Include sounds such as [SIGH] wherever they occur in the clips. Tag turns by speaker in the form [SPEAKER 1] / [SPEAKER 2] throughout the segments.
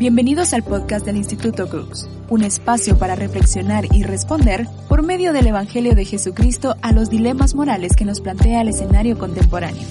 [SPEAKER 1] Bienvenidos al podcast del Instituto Crux, un espacio para reflexionar y responder por medio del Evangelio de Jesucristo a los dilemas morales que nos plantea el escenario contemporáneo.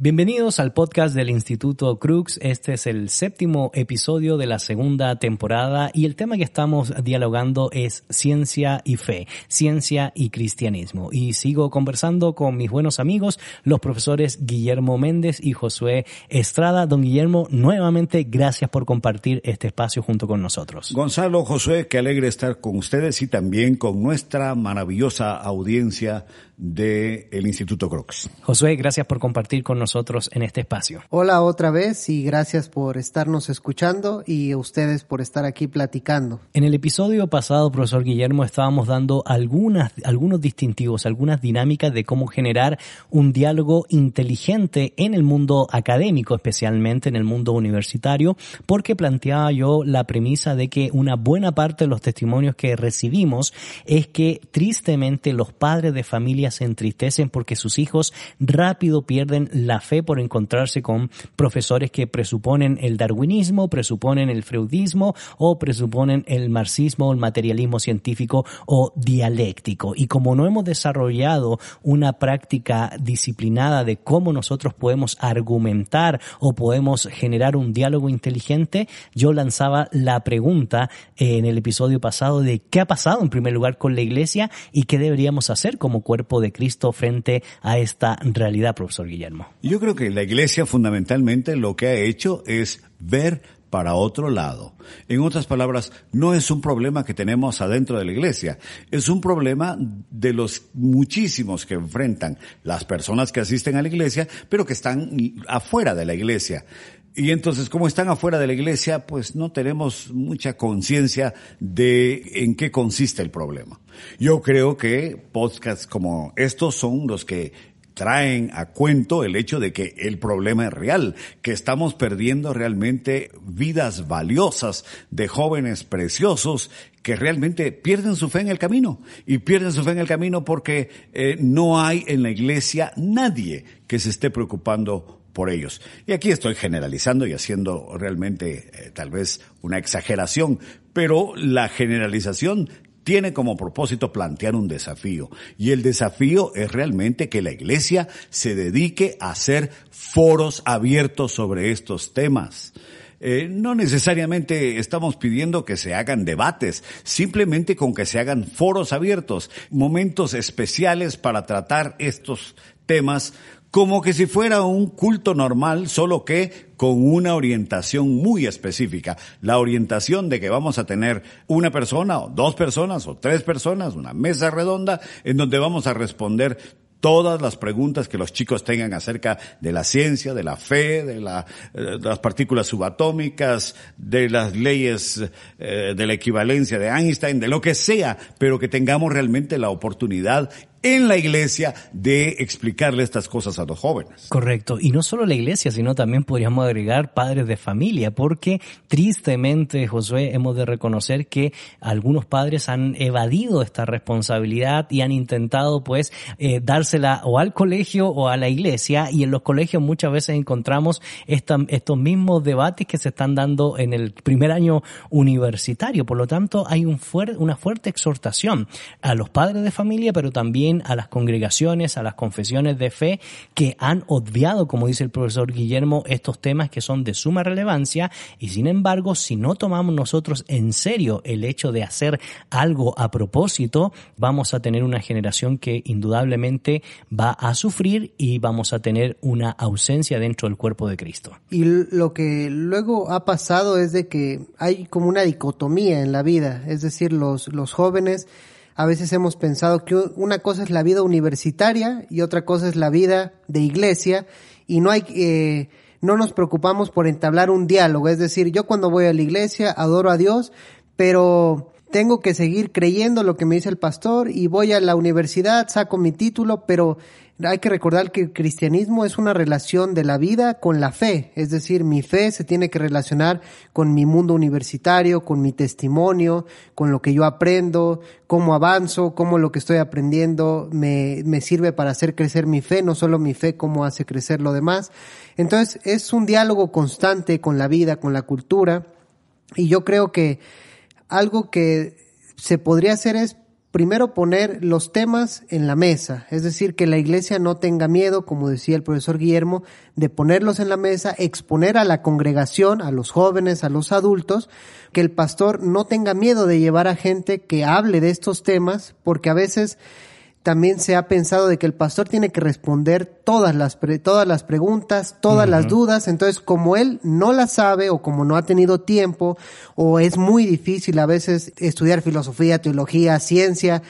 [SPEAKER 2] Bienvenidos al podcast del Instituto Crux. Este es el séptimo episodio de la segunda temporada y el tema que estamos dialogando es ciencia y fe, ciencia y cristianismo. Y sigo conversando con mis buenos amigos, los profesores Guillermo Méndez y Josué Estrada. Don Guillermo, nuevamente gracias por compartir este espacio junto con nosotros.
[SPEAKER 3] Gonzalo, Josué, qué alegre estar con ustedes y también con nuestra maravillosa audiencia del el Instituto Crux.
[SPEAKER 2] Josué, gracias por compartir con nosotros en este espacio.
[SPEAKER 4] Hola otra vez y gracias por estarnos escuchando y a ustedes por estar aquí platicando.
[SPEAKER 2] En el episodio pasado, profesor Guillermo, estábamos dando algunas, algunos distintivos, algunas dinámicas de cómo generar un diálogo inteligente en el mundo académico, especialmente en el mundo universitario, porque planteaba yo la premisa de que una buena parte de los testimonios que recibimos es que tristemente los padres de familia se entristecen porque sus hijos rápido pierden la fe por encontrarse con profesores que presuponen el darwinismo, presuponen el freudismo o presuponen el marxismo o el materialismo científico o dialéctico. Y como no hemos desarrollado una práctica disciplinada de cómo nosotros podemos argumentar o podemos generar un diálogo inteligente, yo lanzaba la pregunta en el episodio pasado de qué ha pasado en primer lugar con la iglesia y qué deberíamos hacer como cuerpo de Cristo frente a esta realidad, profesor Guillermo?
[SPEAKER 3] Yo creo que la iglesia fundamentalmente lo que ha hecho es ver para otro lado. En otras palabras, no es un problema que tenemos adentro de la iglesia, es un problema de los muchísimos que enfrentan las personas que asisten a la iglesia, pero que están afuera de la iglesia. Y entonces, como están afuera de la iglesia, pues no tenemos mucha conciencia de en qué consiste el problema. Yo creo que podcasts como estos son los que traen a cuento el hecho de que el problema es real, que estamos perdiendo realmente vidas valiosas de jóvenes preciosos que realmente pierden su fe en el camino. Y pierden su fe en el camino porque eh, no hay en la iglesia nadie que se esté preocupando por ellos. Y aquí estoy generalizando y haciendo realmente eh, tal vez una exageración, pero la generalización tiene como propósito plantear un desafío. Y el desafío es realmente que la iglesia se dedique a hacer foros abiertos sobre estos temas. Eh, no necesariamente estamos pidiendo que se hagan debates, simplemente con que se hagan foros abiertos, momentos especiales para tratar estos temas como que si fuera un culto normal, solo que con una orientación muy específica. La orientación de que vamos a tener una persona o dos personas o tres personas, una mesa redonda en donde vamos a responder todas las preguntas que los chicos tengan acerca de la ciencia, de la fe, de, la, eh, las partículas subatómicas, de las leyes eh, de la equivalencia de Einstein, de lo que sea, pero que tengamos realmente la oportunidad en la iglesia de explicarle estas cosas a los jóvenes.
[SPEAKER 2] Correcto. Y no solo la iglesia, sino también podríamos agregar padres de familia, porque tristemente, Josué, hemos de reconocer que algunos padres han evadido esta responsabilidad y han intentado pues eh, dársela o al colegio o a la iglesia y en los colegios muchas veces encontramos estos mismos debates que se están dando en el primer año universitario. Por lo tanto, hay un una fuerte exhortación a los padres de familia, pero también a las congregaciones, a las confesiones de fe que han obviado, como dice el profesor Guillermo, estos temas que son de suma relevancia y sin embargo, si no tomamos nosotros en serio el hecho de hacer algo a propósito, vamos a tener una generación que indudablemente va a sufrir y vamos a tener una ausencia dentro del cuerpo de Cristo.
[SPEAKER 4] Y lo que luego ha pasado es de que hay como una dicotomía en la vida, es decir, los, los jóvenes a veces hemos pensado que una cosa es la vida universitaria y otra cosa es la vida de iglesia y no hay, eh, no nos preocupamos por entablar un diálogo. Es decir, yo cuando voy a la iglesia adoro a Dios, pero tengo que seguir creyendo lo que me dice el pastor y voy a la universidad, saco mi título, pero hay que recordar que el cristianismo es una relación de la vida con la fe, es decir, mi fe se tiene que relacionar con mi mundo universitario, con mi testimonio, con lo que yo aprendo, cómo avanzo, cómo lo que estoy aprendiendo me, me sirve para hacer crecer mi fe, no solo mi fe, cómo hace crecer lo demás. Entonces es un diálogo constante con la vida, con la cultura, y yo creo que algo que se podría hacer es primero poner los temas en la mesa, es decir, que la iglesia no tenga miedo, como decía el profesor Guillermo, de ponerlos en la mesa, exponer a la congregación, a los jóvenes, a los adultos, que el pastor no tenga miedo de llevar a gente que hable de estos temas, porque a veces también se ha pensado de que el pastor tiene que responder todas las, todas las preguntas, todas las dudas. Entonces, como él no las sabe o como no ha tenido tiempo o es muy difícil a veces estudiar filosofía, teología, ciencia,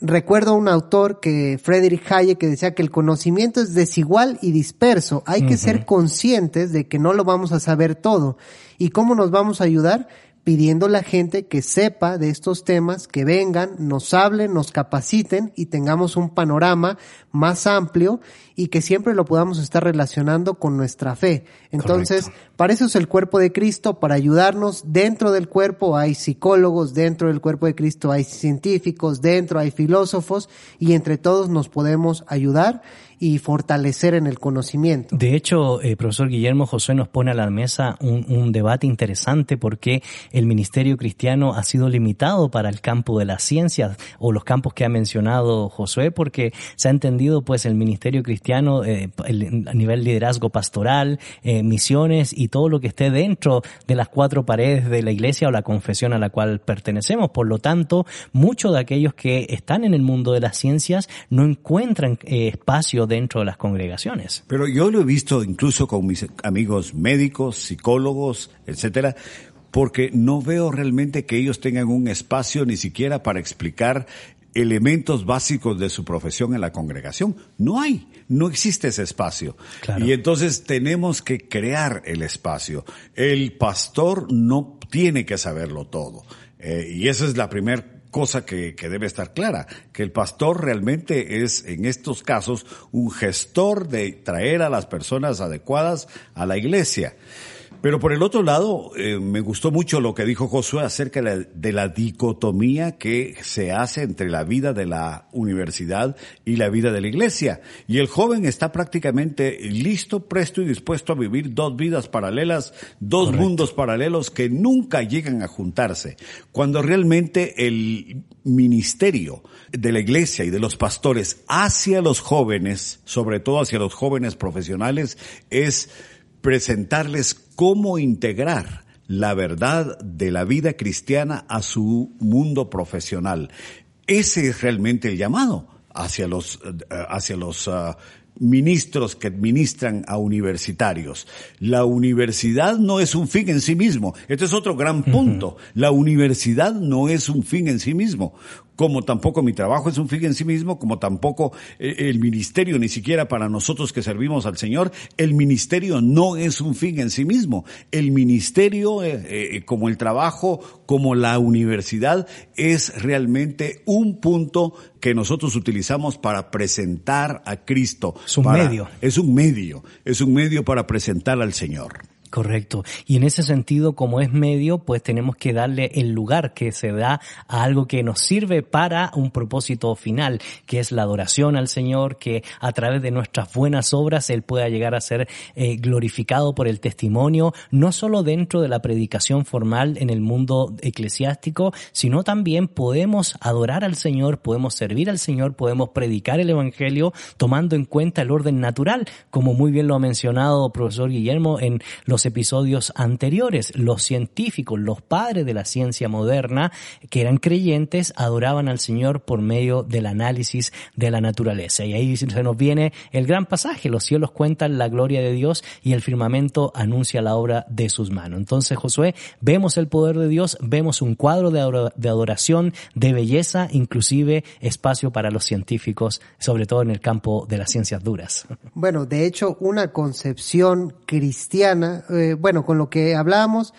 [SPEAKER 4] Recuerdo un autor que, Friedrich Hayek, que decía que el conocimiento es desigual y disperso. Hay que ser conscientes de que no lo vamos a saber todo. ¿Y cómo nos vamos a ayudar? Pidiendo a la gente que sepa de estos temas, que vengan, nos hablen, nos capaciten y tengamos un panorama más amplio y que siempre lo podamos estar relacionando con nuestra fe. Entonces, para eso es el cuerpo de Cristo, para ayudarnos. Dentro del cuerpo hay psicólogos, dentro del cuerpo de Cristo hay científicos, dentro hay filósofos y entre todos nos podemos ayudar y fortalecer en el conocimiento.
[SPEAKER 2] De hecho, eh, profesor Guillermo José nos pone a la mesa un, debate interesante porque el ministerio cristiano ha sido limitado para el campo de las ciencias o los campos que ha mencionado Josué porque se ha entendido pues el ministerio cristiano eh, el, a nivel liderazgo pastoral, eh, misiones y todo lo que esté dentro de las cuatro paredes de la iglesia o la confesión a la cual pertenecemos. Por lo tanto, muchos de aquellos que están en el mundo de las ciencias no encuentran eh, espacio dentro de las congregaciones.
[SPEAKER 3] Pero yo lo he visto incluso con mis amigos médicos, psicólogos, etcétera, porque no veo realmente que ellos tengan un espacio ni siquiera para explicar elementos básicos de su profesión en la congregación. No hay, no existe ese espacio. Claro. Y entonces tenemos que crear el espacio. El pastor no tiene que saberlo todo. Eh, y esa es la primera cosa que, que, debe estar clara, que el pastor realmente es en estos casos un gestor de traer a las personas adecuadas a la iglesia. Pero por el otro lado, eh, me gustó mucho lo que dijo Josué acerca de la, de la, dicotomía que se hace entre la vida de la universidad y la vida de la iglesia. Y el joven está prácticamente listo, presto y dispuesto a vivir dos vidas paralelas, dos Correcto. mundos paralelos que nunca llegan a juntarse. Cuando realmente el ministerio de la iglesia y de los pastores hacia los jóvenes, sobre todo hacia los jóvenes profesionales, es presentarles cómo integrar la verdad de la vida cristiana a su mundo profesional. Ese es realmente el llamado hacia los, hacia los uh, ministros que administran a universitarios. La universidad no es un fin en sí mismo. Este es otro gran punto. Uh -huh. La universidad no es un fin en sí mismo como tampoco mi trabajo es un fin en sí mismo, como tampoco el ministerio, ni siquiera para nosotros que servimos al Señor, el ministerio no es un fin en sí mismo. El ministerio, eh, eh, como el trabajo, como la universidad, es realmente un punto que nosotros utilizamos para presentar a Cristo.
[SPEAKER 2] Es un
[SPEAKER 3] para,
[SPEAKER 2] medio.
[SPEAKER 3] Es un medio, es un medio para presentar al Señor.
[SPEAKER 2] Correcto. Y en ese sentido, como es medio, pues tenemos que darle el lugar que se da a algo que nos sirve para un propósito final, que es la adoración al Señor, que a través de nuestras buenas obras Él pueda llegar a ser eh, glorificado por el testimonio, no solo dentro de la predicación formal en el mundo eclesiástico, sino también podemos adorar al Señor, podemos servir al Señor, podemos predicar el Evangelio tomando en cuenta el orden natural, como muy bien lo ha mencionado profesor Guillermo en los episodios anteriores. Los científicos, los padres de la ciencia moderna, que eran creyentes, adoraban al Señor por medio del análisis de la naturaleza. Y ahí se nos viene el gran pasaje. Los cielos cuentan la gloria de Dios y el firmamento anuncia la obra de sus manos. Entonces, Josué, vemos el poder de Dios, vemos un cuadro de adoración, de belleza, inclusive espacio para los científicos, sobre todo en el campo de las ciencias duras.
[SPEAKER 4] Bueno, de hecho, una concepción cristiana, eh, bueno, con lo que hablábamos,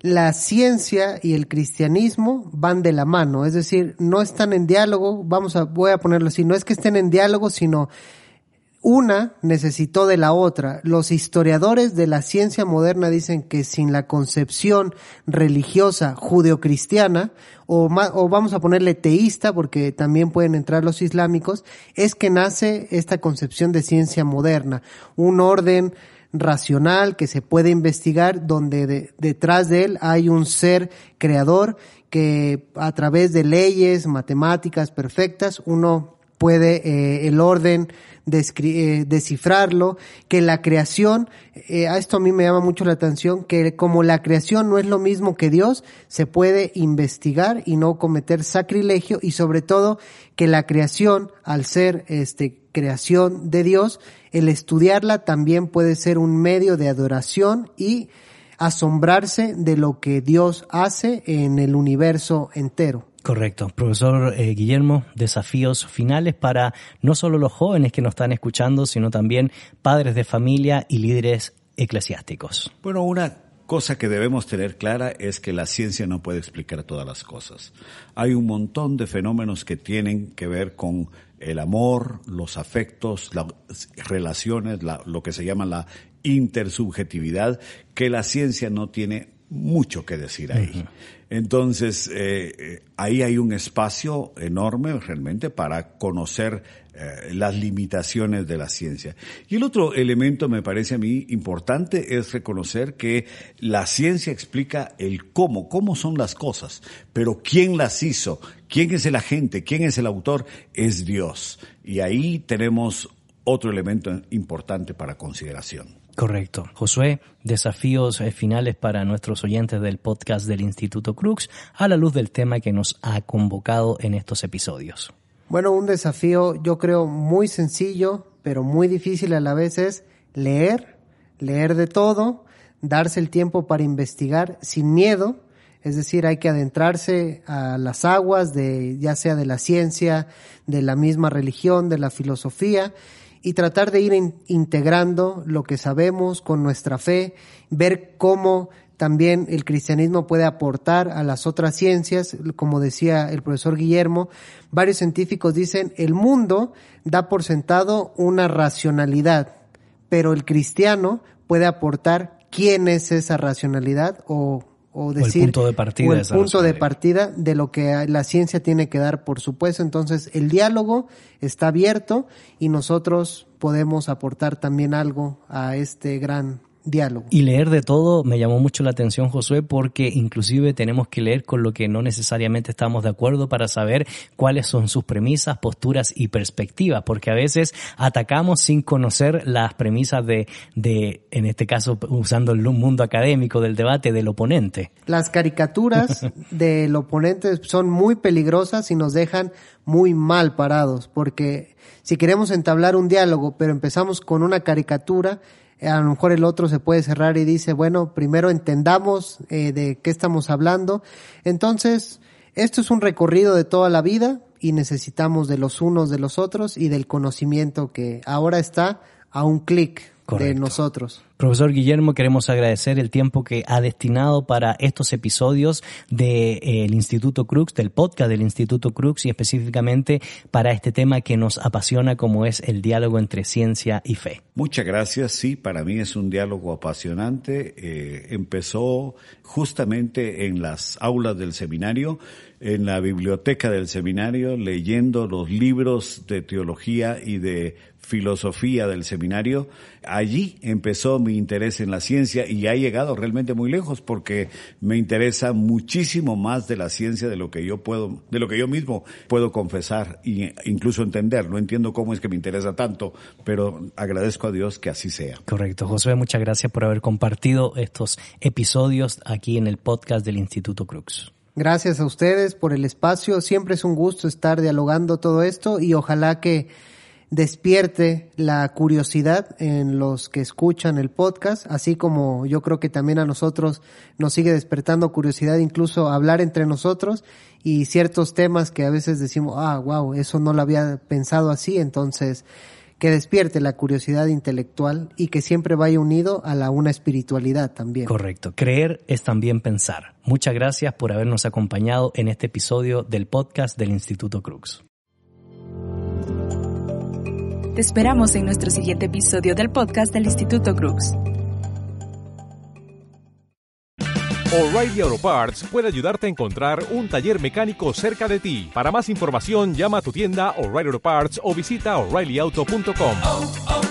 [SPEAKER 4] la ciencia y el cristianismo van de la mano, es decir, no están en diálogo, vamos a, voy a ponerlo así, no es que estén en diálogo, sino una necesitó de la otra. Los historiadores de la ciencia moderna dicen que sin la concepción religiosa judeocristiana, o, o vamos a ponerle teísta, porque también pueden entrar los islámicos, es que nace esta concepción de ciencia moderna. Un orden racional que se puede investigar, donde detrás de él hay un ser creador que a través de leyes matemáticas perfectas uno puede eh, el orden eh, descifrarlo, que la creación, eh, a esto a mí me llama mucho la atención, que como la creación no es lo mismo que Dios, se puede investigar y no cometer sacrilegio y sobre todo que la creación, al ser este creación de Dios, el estudiarla también puede ser un medio de adoración y asombrarse de lo que Dios hace en el universo entero.
[SPEAKER 2] Correcto. Profesor eh, Guillermo, desafíos finales para no solo los jóvenes que nos están escuchando, sino también padres de familia y líderes eclesiásticos.
[SPEAKER 3] Bueno, una cosa que debemos tener clara es que la ciencia no puede explicar todas las cosas. Hay un montón de fenómenos que tienen que ver con el amor, los afectos, las relaciones, lo que se llama la intersubjetividad, que la ciencia no tiene mucho que decir ahí. Entonces, eh, eh, ahí hay un espacio enorme realmente para conocer eh, las limitaciones de la ciencia. Y el otro elemento me parece a mí importante es reconocer que la ciencia explica el cómo, cómo son las cosas, pero quién las hizo, quién es el agente, quién es el autor, es Dios. Y ahí tenemos otro elemento importante para consideración.
[SPEAKER 2] Correcto. Josué, desafíos eh, finales para nuestros oyentes del podcast del Instituto Crux a la luz del tema que nos ha convocado en estos episodios.
[SPEAKER 4] Bueno, un desafío yo creo muy sencillo, pero muy difícil a la vez es leer, leer de todo, darse el tiempo para investigar sin miedo, es decir, hay que adentrarse a las aguas de ya sea de la ciencia, de la misma religión, de la filosofía y tratar de ir integrando lo que sabemos con nuestra fe, ver cómo también el cristianismo puede aportar a las otras ciencias, como decía el profesor Guillermo, varios científicos dicen, el mundo da por sentado una racionalidad, pero el cristiano puede aportar quién es esa racionalidad o o decir
[SPEAKER 2] el punto de partida,
[SPEAKER 4] el punto de partida de lo que la ciencia tiene que dar, por supuesto. Entonces, el diálogo está abierto y nosotros podemos aportar también algo a este gran diálogo.
[SPEAKER 2] Y leer de todo me llamó mucho la atención, Josué, porque inclusive tenemos que leer con lo que no necesariamente estamos de acuerdo para saber cuáles son sus premisas, posturas y perspectivas, porque a veces atacamos sin conocer las premisas de, de en este caso, usando el mundo académico del debate del oponente.
[SPEAKER 4] Las caricaturas [LAUGHS] del oponente son muy peligrosas y nos dejan muy mal parados, porque si queremos entablar un diálogo, pero empezamos con una caricatura, a lo mejor el otro se puede cerrar y dice, bueno, primero entendamos eh, de qué estamos hablando. Entonces, esto es un recorrido de toda la vida y necesitamos de los unos de los otros y del conocimiento que ahora está a un clic de nosotros.
[SPEAKER 2] Profesor Guillermo, queremos agradecer el tiempo que ha destinado para estos episodios del eh, Instituto Crux, del podcast del Instituto Crux y específicamente para este tema que nos apasiona como es el diálogo entre ciencia y fe.
[SPEAKER 3] Muchas gracias, sí, para mí es un diálogo apasionante. Eh, empezó justamente en las aulas del seminario, en la biblioteca del seminario, leyendo los libros de teología y de filosofía del seminario. Allí empezó mi interés en la ciencia y ha llegado realmente muy lejos porque me interesa muchísimo más de la ciencia de lo que yo puedo, de lo que yo mismo puedo confesar e incluso entender. No entiendo cómo es que me interesa tanto, pero agradezco a Dios que así sea.
[SPEAKER 2] Correcto. José, muchas gracias por haber compartido estos episodios aquí en el podcast del Instituto Crux.
[SPEAKER 4] Gracias a ustedes por el espacio. Siempre es un gusto estar dialogando todo esto y ojalá que despierte la curiosidad en los que escuchan el podcast, así como yo creo que también a nosotros nos sigue despertando curiosidad incluso hablar entre nosotros y ciertos temas que a veces decimos, ah, wow, eso no lo había pensado así, entonces que despierte la curiosidad intelectual y que siempre vaya unido a la una espiritualidad también.
[SPEAKER 2] Correcto. Creer es también pensar. Muchas gracias por habernos acompañado en este episodio del podcast del Instituto Crux.
[SPEAKER 1] Te esperamos en nuestro siguiente episodio del podcast del Instituto Cruz.
[SPEAKER 5] O'Reilly Auto Parts puede ayudarte a encontrar un taller mecánico cerca de ti. Para más información, llama a tu tienda O'Reilly Auto Parts o visita oreillyauto.com. Oh, oh,